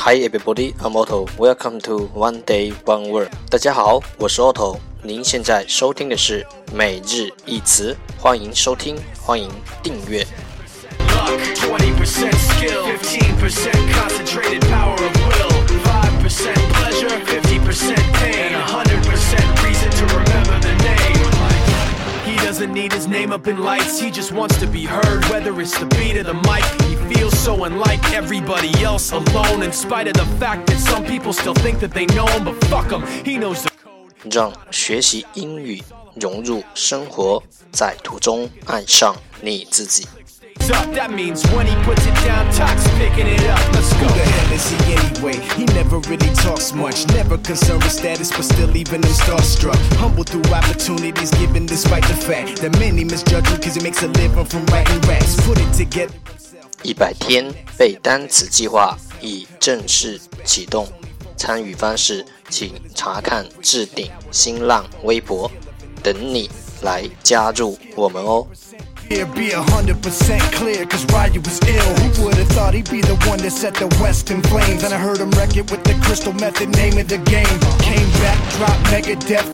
Hi everybody, I'm Otto. Welcome to One Day One Word. 大家好，我是 Otto。您现在收听的是每日一词，欢迎收听，欢迎订阅。20% skill, 15% concentrated power of will, 5% pleasure, 50% pain, 100% reason to remember the name. He doesn't need his name up in lights, he just wants to be heard, whether it's the beat of the mic. so unlike everybody else alone, in spite of the fact that some people still think that they know him, but fuck him, he knows the code. 让学习英语融入生活，在途中爱上你自己。That means when he puts it down, Tak's picking it up. Let's go. Who the hell is he anyway? He never really talks much. Never concerned with status, but still even him starstruck. Humble through opportunities given despite the fact that many misjudge him because he makes a living from writing raps. Put it together. 一百天背单词计划已正式启动，参与方式请查看置顶新浪微博，等你来加入我们哦。be a hundred percent clear, cause Ryu was ill. Who would've thought he'd be the one that set the West in flames? And I heard him wreck it with the crystal method, name of the game. Came back, dropped mega death.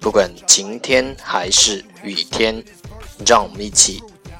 不管晴天还是雨天，让我们一起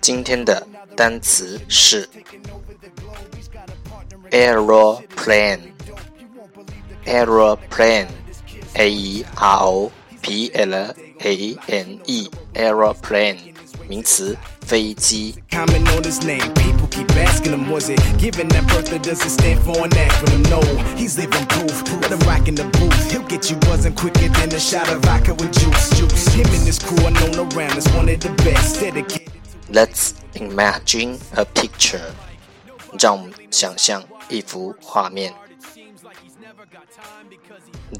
今天的单词是 aeroplane aeroplane a e r o p l a n e aeroplane 名词飞机。Comment on his name, people keep asking him, was it given that birth or does it stand for an acronym? No, he's living proof. Let him rock in the booth. He'll get you buzzing quicker than a shot of vodka with juice. Juice. Him and his crew are known around as one of the best. Dedicated. Let's imagine a picture. 让我们想象一幅画面。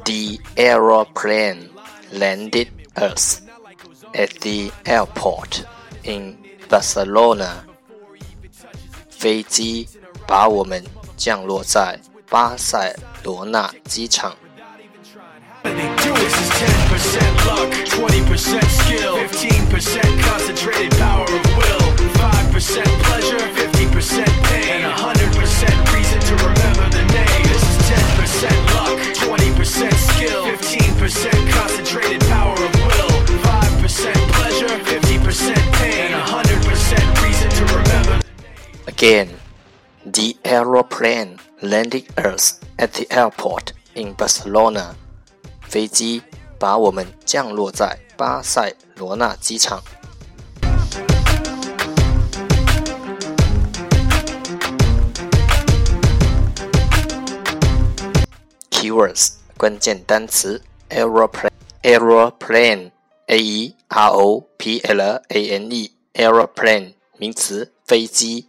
The aeroplane landed us at the airport in Barcelona。飞机把我们降落在巴塞罗那机场。 10% luck, 20% skill, 15% concentrated power of will, 5% pleasure, 50% pain, and 100% reason to remember the name. This is 10% luck, 20% skill, 15% concentrated power of will, 5% pleasure, 50% pain, and 100% reason to remember. Again, the aeroplane landed us at the airport in Barcelona. 飞机把我们降落在巴塞罗那机场。Keywords 关键单词：aeroplane aeroplane a e r o p l a n e aeroplane 名词飞机。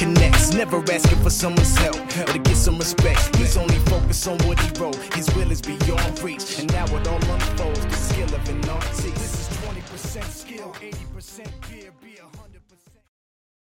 connects. Never asking for someone's help or to get some respect. He's only focused on what he wrote. His will is beyond reach, and now it all unfolds. The skill of an artist. This is 20% skill, 80%. 100% be a hundred.